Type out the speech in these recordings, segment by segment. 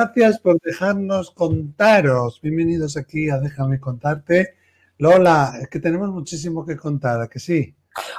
Gracias por dejarnos contaros. Bienvenidos aquí a Déjame contarte. Lola, es que tenemos muchísimo que contar, ¿a que sí?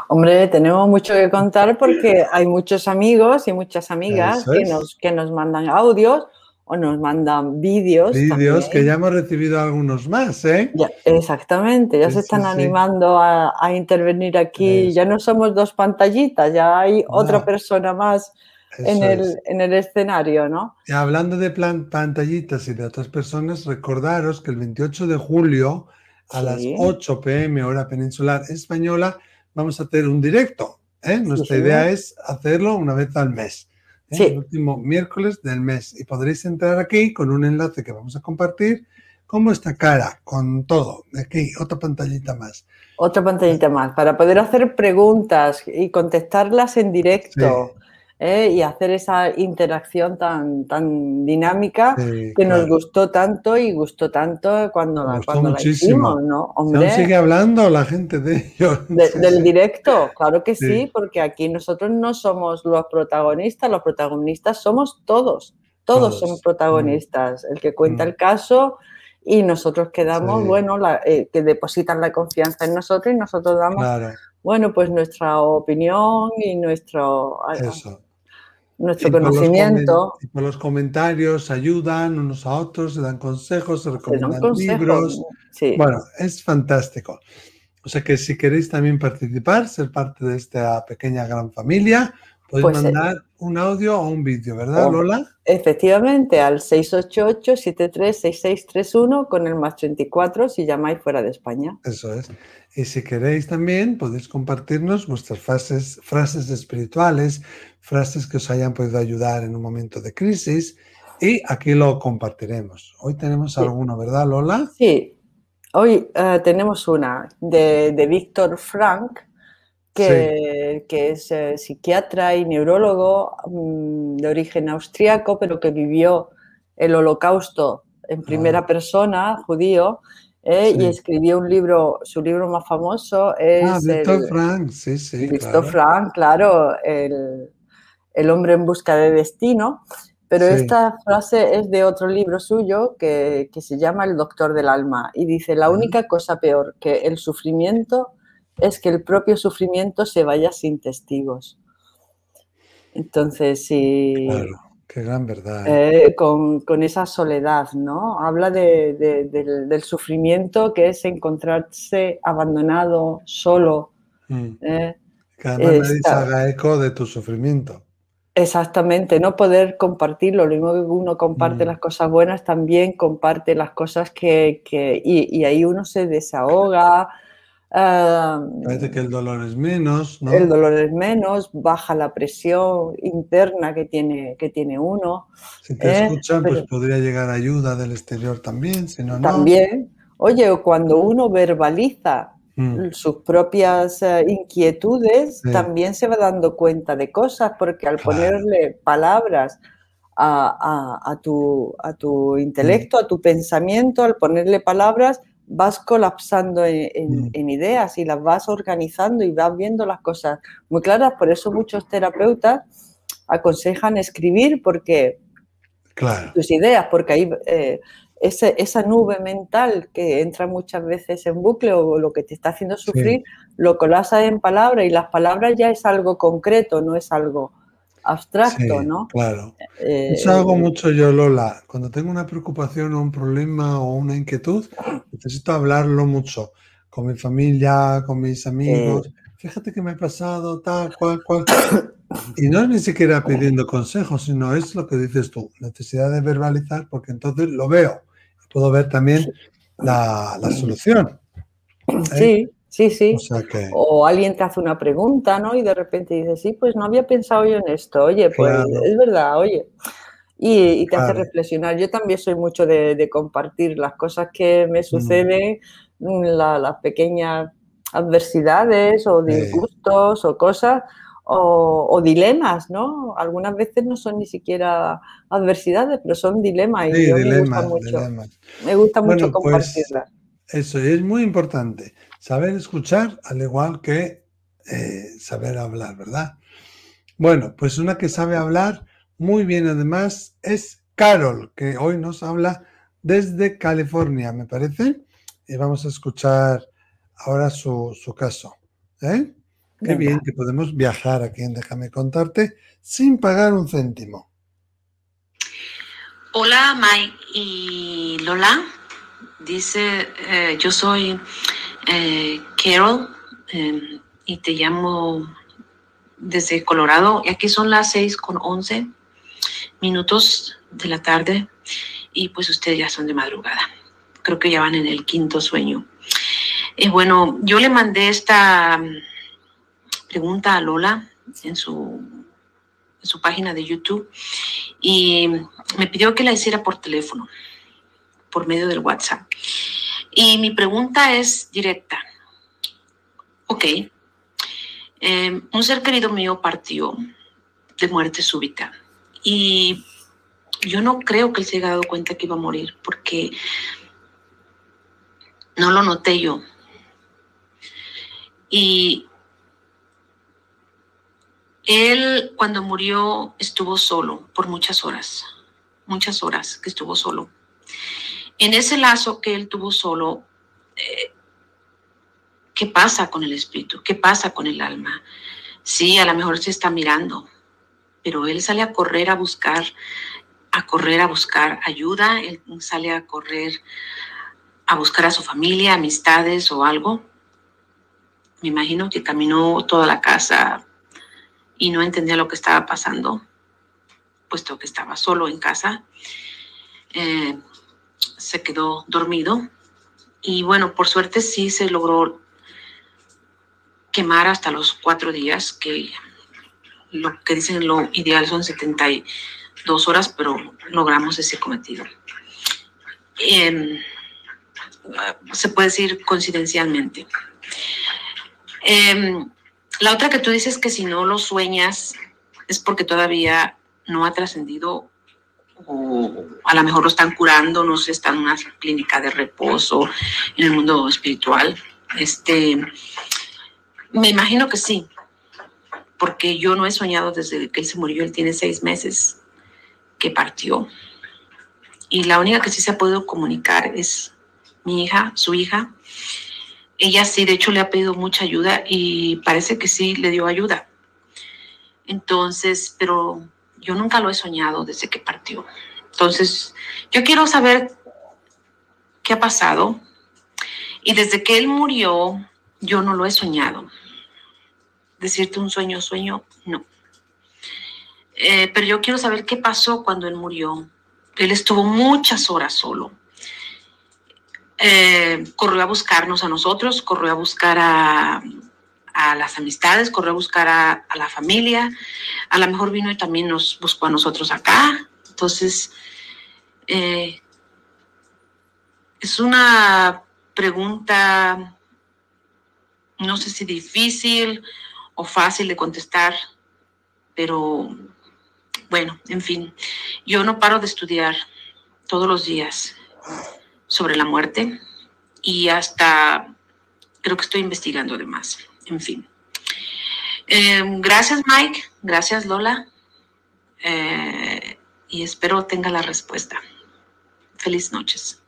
Hombre, tenemos mucho que contar porque hay muchos amigos y muchas amigas que, nos, que nos mandan audios o nos mandan vídeos. Vídeos que ya hemos recibido algunos más, ¿eh? exactamente, ya se están animando a, intervenir aquí. Ya no somos dos pantallitas, ya hay otra persona más en el, en el, escenario, ¿no? Y hablando de pantallitas y de otras personas, recordaros que el 28 de julio a las 8 pm hora peninsular española vamos a tener un directo. ¿eh? Nuestra idea es hacerlo una vez al mes. ¿eh? El último miércoles del mes. Y podréis entrar aquí con un enlace que vamos a compartir con vuestra cara, con todo. Aquí, otra pantallita más. Otra pantallita más, para poder hacer preguntas y contestarlas en directo. ¿Eh? y hacer esa interacción tan, tan dinámica que nos gustó tanto y gustó tanto cuando, la, cuando hicimos, ¿no? Hombre, sigue hablando la gente de ellos. del directo, claro que sí. porque aquí nosotros no somos los protagonistas, los protagonistas somos todos, todos, son protagonistas, el que cuenta mm. el caso y nosotros quedamos, bueno, eh, que depositan la confianza en nosotros y nosotros damos, bueno, pues nuestra opinión y nuestro... Eso nuestro conocimiento. Por los, los comentarios ayudan unos a otros, se dan consejos, se recomiendan libros. Bueno, es fantástico. O sea que si queréis también participar, ser parte de esta pequeña gran familia, podéis pues, eh, mandar un audio o un vídeo, ¿verdad, Lola? Efectivamente, al 688-736631 con el más 34 si llamáis fuera de España. Eso es. Y si queréis también, podéis compartirnos vuestras frases, frases espirituales, frases que os hayan podido ayudar en un momento de crisis y aquí lo compartiremos. Hoy tenemos alguno, ¿verdad, Lola? Sí, hoy eh, tenemos una de, de Víctor Frank, que, que es eh, psiquiatra y neurólogo mm, de origen austriaco, pero que vivió el holocausto en primera ah. persona, judío, eh, y escribió un libro, su libro más famoso es... Ah, Víctor Frank, sí, sí. Víctor Frank, claro, el, el, hombre en busca de destino, pero esta frase es de otro libro suyo que, que, se llama El doctor del alma y dice, la única cosa peor que el sufrimiento es que el propio sufrimiento se vaya sin testigos. Entonces, sí. Claro, qué gran verdad. Eh, con, esa soledad, ¿no? Habla del, sufrimiento que es encontrarse abandonado, solo. Mm. ¿eh? que además nadie se haga eco de tu sufrimiento. Exactamente, no poder compartirlo. Lo mismo que uno comparte mm. las cosas buenas, también comparte las cosas que. y, ahí uno se desahoga, Parece que el dolor es menos, ¿no? El dolor es menos, baja la presión interna que tiene, que tiene uno. Si te ¿eh? escuchan, pues podría llegar ayuda del exterior también, si no, También. Oye, cuando uno verbaliza mm. sus propias eh, inquietudes, también se va dando cuenta de cosas, porque al ponerle palabras a, tu, a tu intelecto, a tu pensamiento, al ponerle palabras, vas colapsando mm. en, ideas y las vas organizando y vas viendo las cosas muy claras. Por eso muchos terapeutas aconsejan escribir porque tus ideas, porque ahí eh, esa nube mental que entra muchas veces en bucle o lo que te está haciendo sufrir, lo colapsas en palabras y las palabras ya es algo concreto, no es algo abstracto, ¿no? Claro. Eh, Eso hago mucho yo, Lola. Cuando tengo una preocupación o un problema o una inquietud, necesito hablarlo mucho con mi familia, con mis amigos. Fíjate que me ha pasado tal, cual, cual. Y no es ni siquiera pidiendo consejos, sino es lo que dices tú, necesidad de verbalizar, porque entonces lo veo. Puedo ver también la, la solución. ¿eh? Sí. Sí, sí. O, alguien te hace una pregunta, ¿no? Y de repente dices, sí, pues no había pensado yo en esto. Oye, pues es verdad, oye. Y, te hace reflexionar. Yo también soy mucho de, compartir las cosas que me mm. suceden, mm, las pequeñas adversidades o disgustos o cosas o, dilemas, ¿no? Algunas veces no son ni siquiera adversidades, pero son dilemas y sí, me gusta mucho. Me gusta mucho pues compartirlas. eso, es muy importante. Saber escuchar al igual que eh, saber hablar, ¿verdad? Bueno, pues una que sabe hablar muy bien además es Carol, que hoy nos habla desde California, me parece. Y vamos a escuchar ahora su, caso. ¿eh? Qué bien que podemos viajar aquí en Déjame contarte sin pagar un céntimo. Hola Mike y Lola. Dice, eh, yo soy eh, Carol em, y te llamo desde Colorado. Y aquí son las 6 con 11 minutos de la tarde y pues ustedes ya son de madrugada. Creo que ya van en el quinto sueño. Eh, bueno, yo le mandé esta mm, pregunta a Lola en su, en su página de YouTube y me pidió que la hiciera por teléfono, por medio del WhatsApp. Y mi pregunta es directa. Ok, em, un ser querido mío partió de muerte súbita y yo no creo que él se haya dado cuenta que iba a morir porque no lo noté yo. Y él cuando murió estuvo solo por muchas horas, muchas horas que estuvo solo. En ese lazo que él tuvo solo, eh, ¿qué pasa con el espíritu? ¿Qué pasa con el alma? Sí, a lo mejor se está mirando, pero él sale a correr a buscar, a correr a buscar ayuda, él sale a correr a buscar a su familia, amistades o algo. Me imagino que caminó toda la casa y no entendía lo que estaba pasando, puesto que estaba solo en casa. Eh, se quedó dormido y bueno, por suerte sí se logró quemar hasta los cuatro días, que lo que dicen lo ideal son 72 horas, pero logramos ese cometido. Em, se puede decir coincidencialmente. Em, la otra que tú dices que si no lo sueñas es porque todavía no ha trascendido o a lo mejor lo están curando, no sé, está en una clínica de reposo en el mundo espiritual. Este, me imagino que sí, porque yo no he soñado desde que él se murió, él tiene seis meses que partió. Y la única que sí se ha podido comunicar es mi hija, su hija. Ella sí, de hecho, le ha pedido mucha ayuda y parece que sí le dio ayuda. Entonces, pero yo nunca lo he soñado desde que partió. Entonces, yo quiero saber qué ha pasado. Y desde que él murió, yo no lo he soñado. Decirte un sueño, sueño, no. Eh, pero yo quiero saber qué pasó cuando él murió. Él estuvo muchas horas solo. Eh, corrió a buscarnos a nosotros, corrió a buscar a, a las amistades, corrió a buscar a, la familia, a lo mejor vino y también nos buscó a nosotros acá. Entonces, eh, es una pregunta, no sé si difícil o fácil de contestar, pero bueno, en fin, yo no paro de estudiar todos los días sobre la muerte y hasta creo que estoy investigando además en fin. Em, gracias Mike, gracias Lola eh, y espero tenga la respuesta. Feliz noches.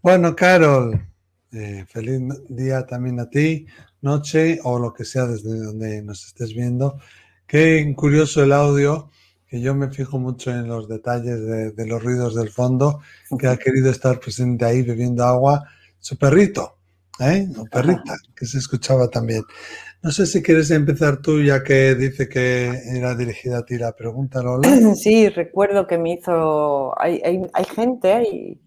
Bueno, Carol, eh, feliz día también a ti, noche o lo que sea desde donde nos estés viendo. Qué curioso el audio, que yo me fijo mucho en los detalles de, de los ruidos del fondo, que ha querido estar presente ahí bebiendo agua, su perrito. ¿eh? O perrita, que se escuchaba también. No sé si quieres empezar tú, ya que dice que era dirigida a ti la pregunta, Lola. Sí, recuerdo que me hizo. Hay, hay, gente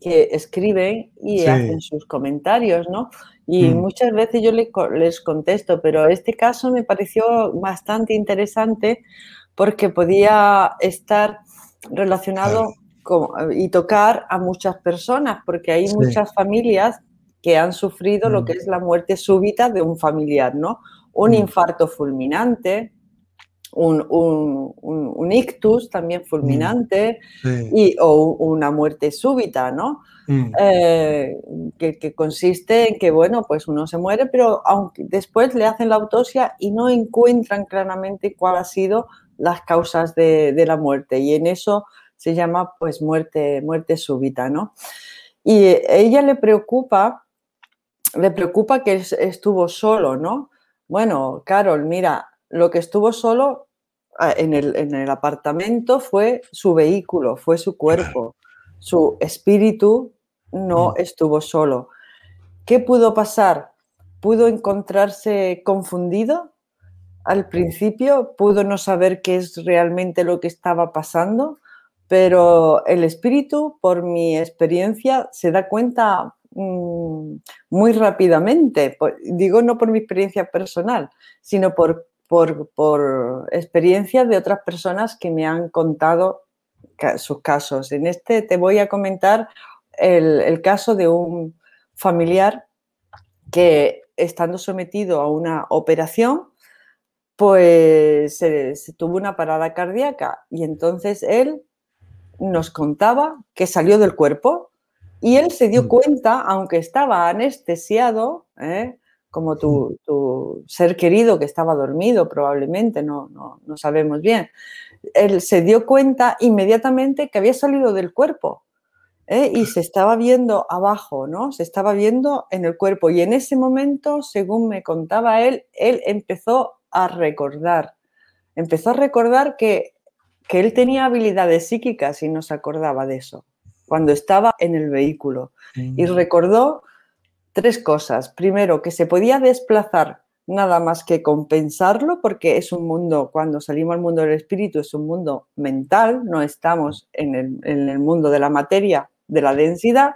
que escribe y hacen sus comentarios, ¿no? Y mm. muchas veces yo les contesto, pero este caso me pareció bastante interesante porque podía estar relacionado y tocar a muchas personas, porque hay muchas familias que han sufrido lo mm. que es la muerte súbita de un familiar, ¿no? Un mm. infarto fulminante, un, ictus también mm. fulminante y, o una muerte súbita, ¿no? Eh, que, consiste en que, bueno, pues uno se muere, pero aunque después le hacen la autopsia y no encuentran claramente cuál ha sido las causas de, de la muerte. Y en eso se llama pues muerte, muerte súbita, ¿no? Y ella le preocupa, le preocupa que estuvo solo, ¿no? Bueno, Carol, mira, lo que estuvo solo ah, en el, en el apartamento fue su vehículo, fue su cuerpo. Su espíritu no mm. estuvo solo. ¿Qué pudo pasar? ¿Pudo encontrarse confundido al principio? ¿Pudo no saber qué es realmente lo que estaba pasando? pero el espíritu, por mi experiencia, se da cuenta mm, muy rápidamente. digo no por mi experiencia personal, sino por, por, experiencia de otras personas que me han contado sus casos. En este te voy a comentar el, caso de un familiar que estando sometido a una operación, pues se, tuvo una parada cardíaca y entonces él nos contaba que salió del cuerpo y él se dio mm. cuenta, aunque estaba anestesiado, ¿eh? como tu, ser querido que estaba dormido probablemente, no, no, sabemos bien, él se dio cuenta inmediatamente que había salido del cuerpo. ¿eh? Y se estaba viendo abajo, ¿no? Se estaba viendo en el cuerpo. Y en ese momento, según me contaba él, él empezó a recordar. Empezó a recordar que que él tenía habilidades psíquicas y no se acordaba de eso, cuando estaba en el vehículo. Y mm. recordó tres cosas. Primero, que se podía desplazar nada más que compensarlo, porque es un mundo, cuando salimos al mundo del espíritu, es un mundo mental, no estamos en el, en el mundo de la materia, de la densidad.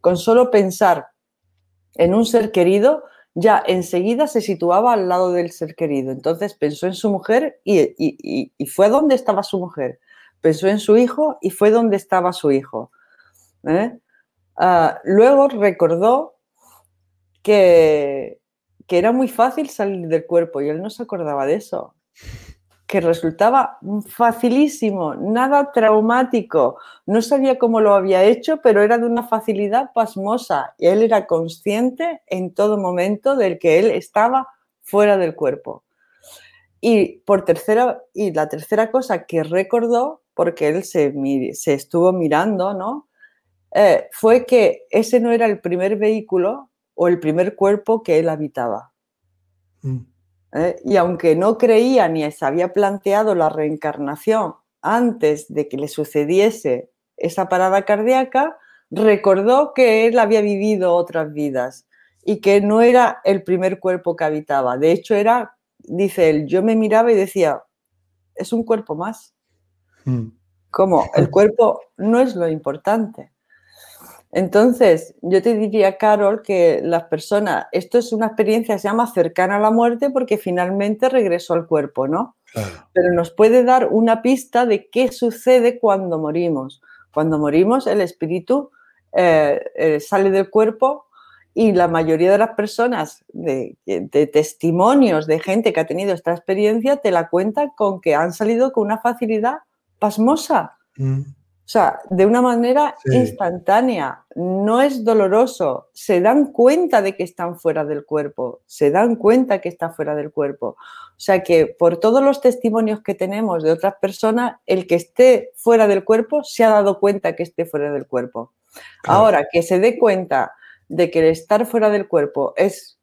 Con solo pensar en un ser querido, ya enseguida se situaba al lado del ser querido. Entonces pensó en su mujer y, fue donde estaba su mujer. Pensó en su hijo y fue donde estaba su hijo. ¿eh? Ah, luego recordó que, que era muy fácil salir del cuerpo y él no se acordaba de eso que resultaba facilísimo, nada traumático. No sabía cómo lo había hecho, pero era de una facilidad pasmosa. Y él era consciente en todo momento del que él estaba fuera del cuerpo. Y por tercera, y la tercera cosa que recordó, porque él se, se estuvo mirando, ¿no? Eh, fue que ese no era el primer vehículo o el primer cuerpo que él habitaba. Mm. ¿eh? Y aunque no creía ni se había planteado la reencarnación antes de que le sucediese esa parada cardíaca, recordó que él había vivido otras vidas y que no era el primer cuerpo que habitaba. De hecho, era, dice él, yo me miraba y decía, es un cuerpo más. Mm. Como el cuerpo no es lo importante. Entonces, yo te diría, Carol, que las personas, esto es una experiencia que se llama cercana a la muerte porque finalmente regresó al cuerpo, ¿no? Pero nos puede dar una pista de qué sucede cuando morimos. Cuando morimos, el espíritu eh, eh, sale del cuerpo y la mayoría de las personas, de, testimonios de gente que ha tenido esta experiencia, te la cuentan con que han salido con una facilidad pasmosa. Mm. O sea, de una manera instantánea, no es doloroso, se dan cuenta de que están fuera del cuerpo, se dan cuenta que está fuera del cuerpo. O sea que por todos los testimonios que tenemos de otras personas, el que esté fuera del cuerpo se ha dado cuenta que esté fuera del cuerpo. Ahora, que se dé cuenta de que el estar fuera del cuerpo es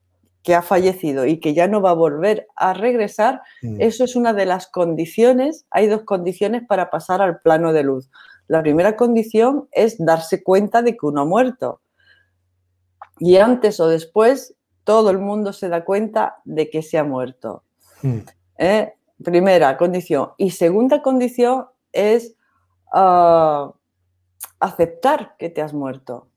que ha fallecido y que ya no va a volver a regresar, mm. eso es una de las condiciones, hay dos condiciones para pasar al plano de luz. La primera condición es darse cuenta de que uno ha muerto. Y antes o después, todo el mundo se da cuenta de que se ha muerto. Hmm. ¿Eh? Primera condición. Y segunda condición es ah, aceptar que te has muerto.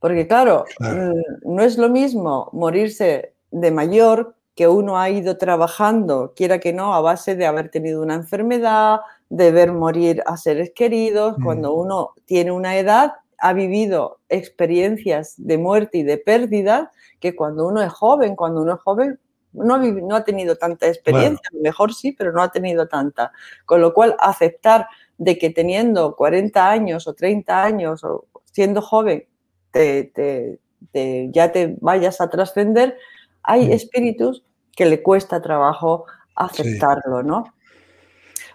Porque claro, mm, no es lo mismo morirse de mayor que uno ha ido trabajando, quiera que no, a base de haber tenido una enfermedad, de ver morir a seres queridos, mm. cuando uno tiene una edad, ha vivido experiencias de muerte y de pérdida, que cuando uno es joven, cuando uno es joven, no, no ha tenido tanta experiencia, mejor sí, pero no ha tenido tanta. Con lo cual, aceptar de que teniendo 40 años o 30 años o siendo joven, ya te vayas a trascender, hay mm. espíritus que le cuesta trabajo aceptarlo, ¿no?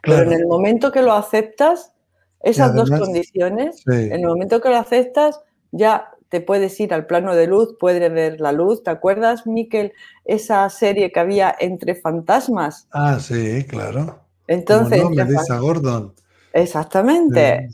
Pero en el momento que lo aceptas, Esas dos condiciones, en el momento que lo aceptas, ya te puedes ir al plano de luz, puedes ver la luz. ¿Te acuerdas, Miquel, esa serie que había entre fantasmas? Ah, sí, claro. Entonces, no, Gordon. Exactamente.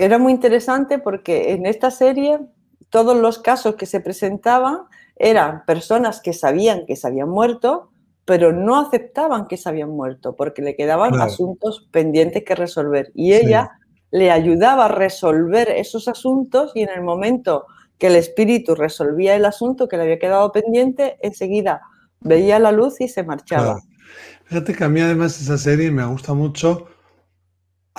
Era muy interesante porque en esta serie todos los casos que se presentaban eran personas que sabían que se habían muerto, pero no aceptaban que se habían muerto porque le quedaban asuntos pendientes que resolver. Y ella le ayudaba a resolver esos asuntos y en el momento que el espíritu resolvía el asunto que le había quedado pendiente, enseguida veía la luz y se marchaba. Fíjate que a mí además esa serie me gusta mucho.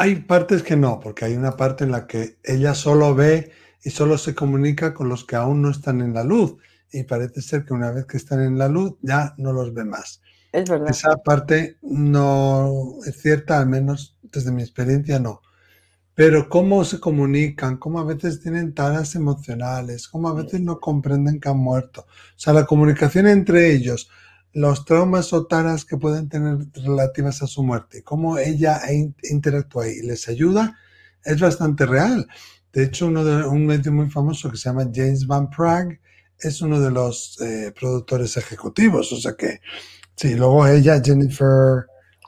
Hay partes que no, porque hay una parte en la que ella solo ve y solo se comunica con los que aún no están en la luz. Y parece ser que una vez que están en la luz ya no los ve más. Es verdad. Esa parte no es cierta, al menos desde mi experiencia no. Pero cómo se comunican, cómo a veces tienen taras emocionales, cómo a veces no comprenden que han muerto. O sea, la comunicación entre ellos, los traumas o taras que pueden tener relativas a su muerte, cómo ella interactúa y les ayuda, es bastante real. De hecho, uno de, un medio muy famoso que se llama James Van Prague es uno de los eh, productores ejecutivos. O sea que, sí, luego ella, Jennifer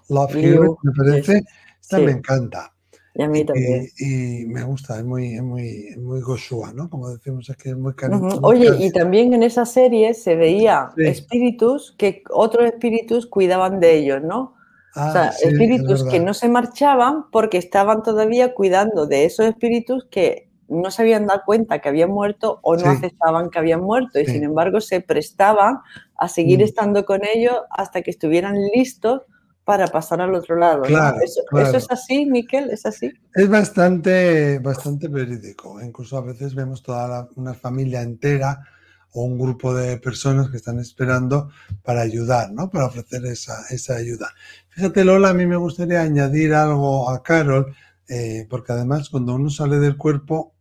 Love Hewitt, me parece, esta me encanta. Y a mí también. Y, me gusta, es muy, muy, muy Goshua, ¿no? Como decimos aquí, es muy cariñoso. Oye, y también en esa serie se veía espíritus que otros espíritus cuidaban de ellos, ¿no? o sea, ah, espíritus que no se marchaban porque estaban todavía cuidando de esos espíritus que no se habían dado cuenta que habían muerto o no aceptaban que habían muerto y sin embargo se prestaban a seguir mm. estando con ellos hasta que estuvieran listos para pasar al otro lado. Eso, es así, Miquel? ¿Es así? Es bastante, bastante verídico. Incluso a veces vemos toda una familia entera o un grupo de personas que están esperando para ayudar, ¿no? Para ofrecer esa, esa ayuda. Fíjate, Lola, a mí me gustaría añadir algo a Carol, eh, porque además cuando uno sale del cuerpo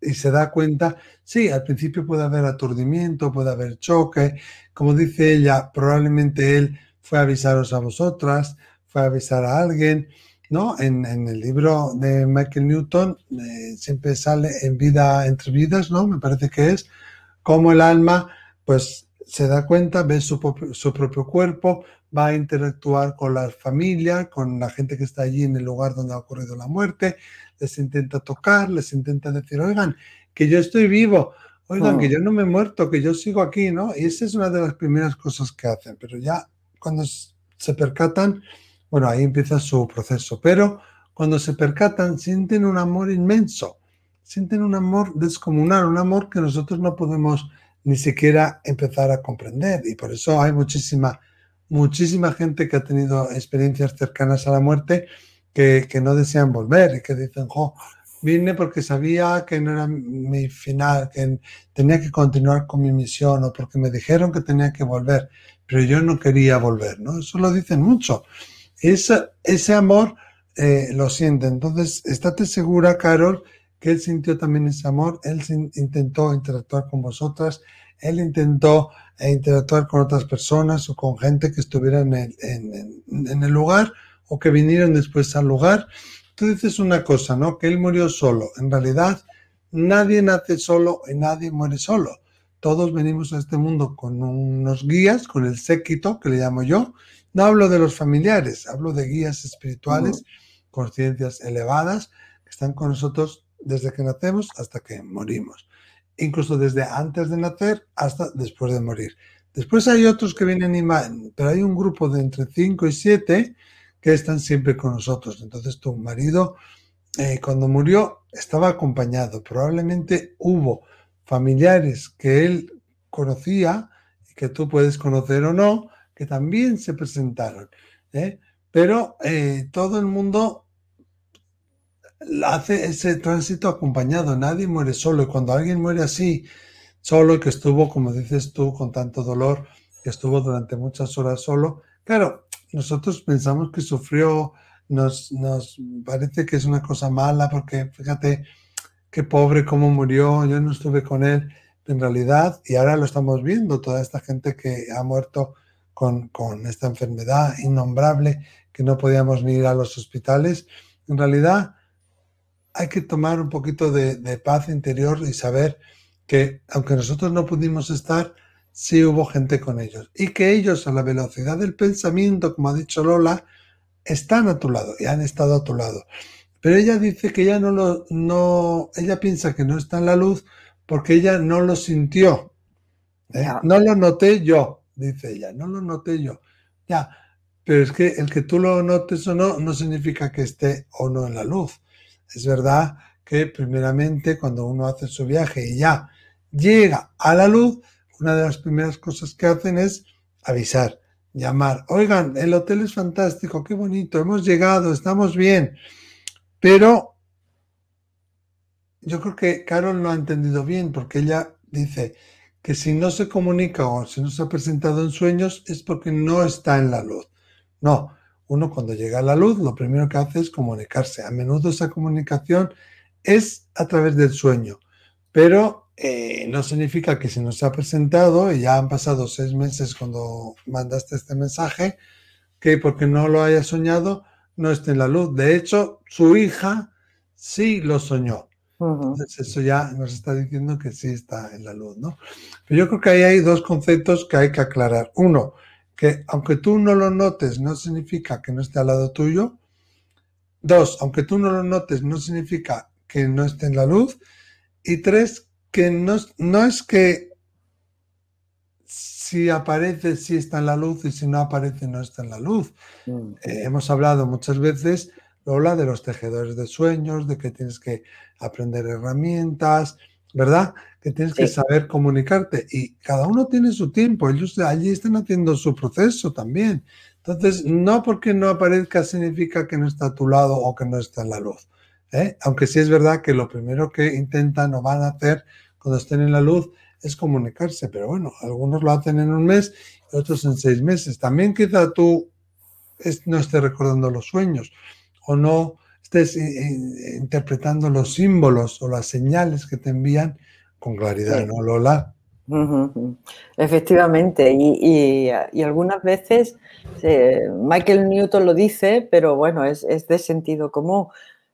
y se da cuenta, sí, al principio puede haber aturdimiento, puede haber choque, como dice ella, probablemente él fue a avisaros a vosotras, fue a avisar a alguien, ¿no? En, el libro de Michael Newton eh, siempre sale en vida entre vidas, ¿no? Me parece que es, como el alma, pues se da cuenta, ve su, su propio cuerpo, va a interactuar con la familia, con la gente que está allí en el lugar donde ha ocurrido la muerte, les intenta tocar, les intenta decir, oigan, que yo estoy vivo, oigan, que oh. yo no me he muerto, que yo sigo aquí, ¿no? Y esa es una de las primeras cosas que hacen, pero ya cuando se percatan, bueno, ahí empieza su proceso, pero cuando se percatan sienten un amor inmenso, sienten un amor descomunal, un amor que nosotros no podemos ni siquiera empezar a comprender y por eso hay muchísima muchísima gente que ha tenido experiencias cercanas a la muerte que, no desean volver y que dicen, jo, vine porque sabía que no era mi final, que tenía que continuar con mi misión o porque me dijeron que tenía que volver, pero yo no quería volver, ¿no? Eso lo dicen mucho. Ese, ese amor eh, lo siente. Entonces, estate segura, Carol, que él sintió también ese amor, él intentó interactuar con vosotras, él intentó e interactuar con otras personas o con gente que estuviera en el, lugar o que vinieron después al lugar. Tú dices una cosa, ¿no? Que él murió solo. En realidad, nadie nace solo y nadie muere solo. Todos venimos a este mundo con unos guías, con el séquito, que le llamo yo. No hablo de los familiares, hablo de guías espirituales, conciencias elevadas, que están con nosotros desde que nacemos hasta que morimos incluso desde antes de nacer hasta después de morir. Después hay otros que vienen, pero hay un grupo de entre 5 y 7 que están siempre con nosotros. Entonces tu marido, eh, cuando murió, estaba acompañado. Probablemente hubo familiares que él conocía y que tú puedes conocer o no, que también se presentaron. ¿eh? Pero eh, todo el mundo hace ese tránsito acompañado, nadie muere solo y cuando alguien muere así, solo que estuvo, como dices tú, con tanto dolor, que estuvo durante muchas horas solo, claro, nosotros pensamos que sufrió, nos, nos parece que es una cosa mala porque fíjate qué pobre, cómo murió, yo no estuve con él, en realidad, y ahora lo estamos viendo, toda esta gente que ha muerto con, con esta enfermedad innombrable, que no podíamos ni ir a los hospitales, en realidad hay que tomar un poquito de, de paz interior y saber que aunque nosotros no pudimos estar, sí hubo gente con ellos. Y que ellos a la velocidad del pensamiento, como ha dicho Lola, están a tu lado y han estado a tu lado. Pero ella dice que ella no lo, no, ella piensa que no está en la luz porque ella no lo sintió. ¿eh? No lo noté yo, dice ella, no lo noté yo. Ya, pero es que el que tú lo notes o no, no significa que esté o no en la luz. Es verdad que primeramente cuando uno hace su viaje y ya llega a la luz, una de las primeras cosas que hacen es avisar, llamar. Oigan, el hotel es fantástico, qué bonito, hemos llegado, estamos bien. Pero yo creo que Carol no ha entendido bien porque ella dice que si no se comunica o si no se ha presentado en sueños es porque no está en la luz. No, uno cuando llega a la luz lo primero que hace es comunicarse. A menudo esa comunicación es a través del sueño, pero eh, no significa que se ha presentado y ya han pasado seis meses cuando mandaste este mensaje, que porque no lo haya soñado no esté en la luz. De hecho, su hija sí lo soñó. Entonces eso ya nos está diciendo que sí está en la luz, ¿no? Pero yo creo que ahí hay dos conceptos que hay que aclarar. Uno, que aunque tú no lo notes, no significa que no esté al lado tuyo. Dos, aunque tú no lo notes, no significa que no esté en la luz. Y tres, que no, no es que si aparece, sí está en la luz y si no aparece, no está en la luz. Mm. Eh, hemos hablado muchas veces, Lola, de los tejedores de sueños, de que tienes que aprender herramientas, ¿verdad? Que tienes que saber comunicarte y cada uno tiene su tiempo, ellos allí están haciendo su proceso también. Entonces, no porque no aparezca significa que no está a tu lado o que no está en la luz. ¿Eh? Aunque sí es verdad que lo primero que intentan o van a hacer cuando estén en la luz es comunicarse, pero bueno, algunos lo hacen en un mes y otros en seis meses. También quizá tú no estés recordando los sueños o no estés interpretando los símbolos o las señales que te envían con claridad, ¿no, Lola? Efectivamente, y, algunas veces eh, Michael Newton lo dice, pero bueno, es, es, de sentido común.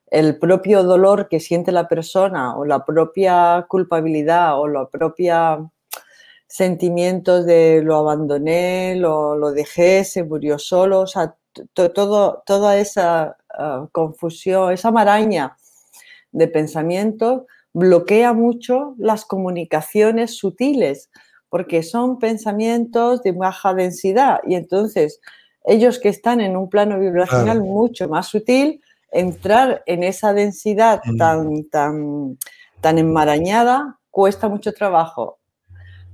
El propio dolor que siente la persona o la propia culpabilidad o la propia sentimientos de lo abandoné, lo, lo dejé, se murió solo, o sea, todo, toda esa ah, confusión, esa maraña de pensamiento bloquea mucho las comunicaciones sutiles, porque son pensamientos de baja densidad y entonces ellos que están en un plano vibracional mucho más sutil, entrar en esa densidad mm. tan, tan, tan enmarañada cuesta mucho trabajo.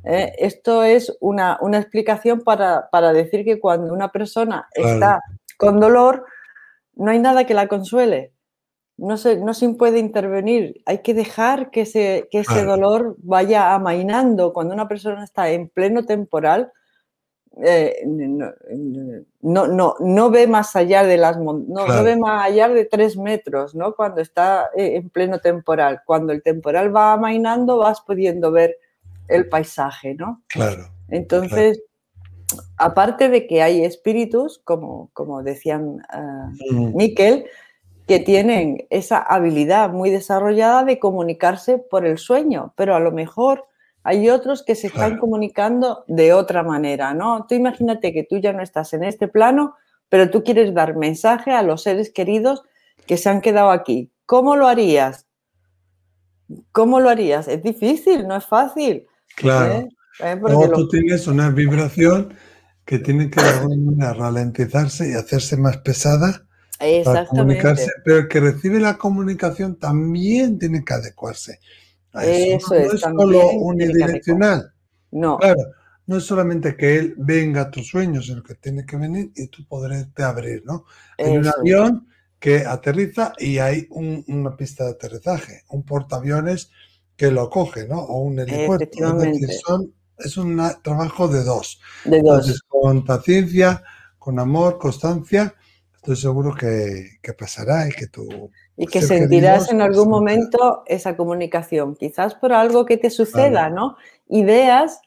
¿eh? esto es una, explicación para, decir que cuando una persona está con dolor, no hay nada que la consuele. No se, no se puede intervenir. Hay que dejar que, ese, ese dolor vaya amainando. Cuando una persona está en pleno temporal, eh, no, no, no, ve más allá de las no, ve más allá de tres metros, ¿no? Cuando está eh, en pleno temporal. Cuando el temporal va amainando, vas pudiendo ver el paisaje, ¿no? Claro. Entonces, aparte de que hay espíritus, como, como decían uh, que tienen esa habilidad muy desarrollada de comunicarse por el sueño, pero a lo mejor hay otros que se están comunicando de otra manera, ¿no? Tú imagínate que tú ya no estás en este plano, pero tú quieres dar mensaje a los seres queridos que se han quedado aquí. ¿Cómo lo harías? ¿Cómo lo harías? Es difícil, no es fácil. Claro. ¿Eh? ¿Eh? tú tienes una vibración que tiene que de alguna manera ralentizarse y hacerse más pesada para comunicarse, pero el que recibe la comunicación también tiene que adecuarse. Eso, no, es, solo unidireccional. No. Claro, no es solamente que él venga a tus sueños, sino que tiene que venir y tú podrete abrir, ¿no? Hay un avión que aterriza y hay una pista de aterrizaje, un portaaviones que lo coge, ¿no? O un helipuerto. Es decir, son, es un trabajo de dos. De dos. Entonces, con paciencia, con amor, constancia, estoy seguro que, pasará y que tú... Y que sentirás en algún momento esa comunicación, quizás por algo que te suceda, ¿no? Ideas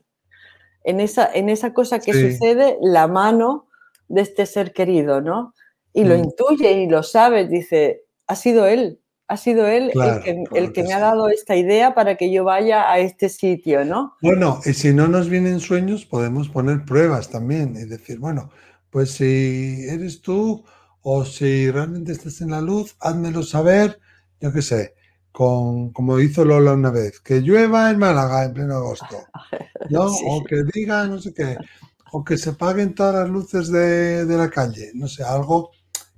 en esa, en esa cosa que sucede, la mano de este ser querido, ¿no? Y lo mm. intuye y lo sabes, dice, ha sido él, ha sido él el que, me ha dado esta idea para que yo vaya a este sitio, ¿no? Bueno, y si no nos vienen sueños, podemos poner pruebas también y decir, bueno, pues si eres tú o si realmente estás en la luz, házmelo saber, yo qué sé, con, como hizo Lola una vez, que llueva en Málaga en pleno agosto, ¿no? O que diga, no sé qué, o que se paguen todas las luces de, de la calle, no sé, algo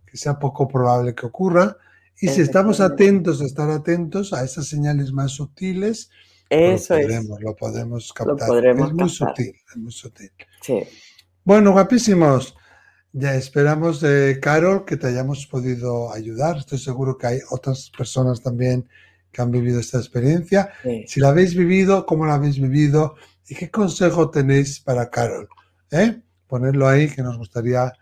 que sea poco probable que ocurra y si estamos atentos, estar atentos a esas señales más sutiles, Eso lo, podremos, lo podemos captar. es muy sutil, es muy sutil. Bueno, guapísimos. Ya esperamos, Carol, que te hayamos podido ayudar. Estoy seguro que hay otras personas también que han vivido esta experiencia. Si la habéis vivido, ¿cómo la habéis vivido? ¿Y qué consejo tenéis para Carol? ¿Eh? Ponerlo ahí, que nos gustaría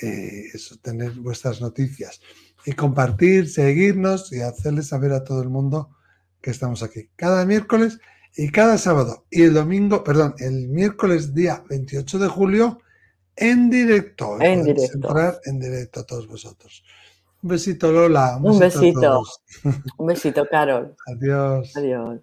eh, tener vuestras noticias y compartir, seguirnos y hacerles saber a todo el mundo que estamos aquí cada miércoles y cada sábado. Y el domingo, perdón, el miércoles día 28 de julio en directo. En directo. Entrar en directo a todos vosotros. Un besito, Lola. Un, besito. Un besito, Carol. Adiós. Adiós.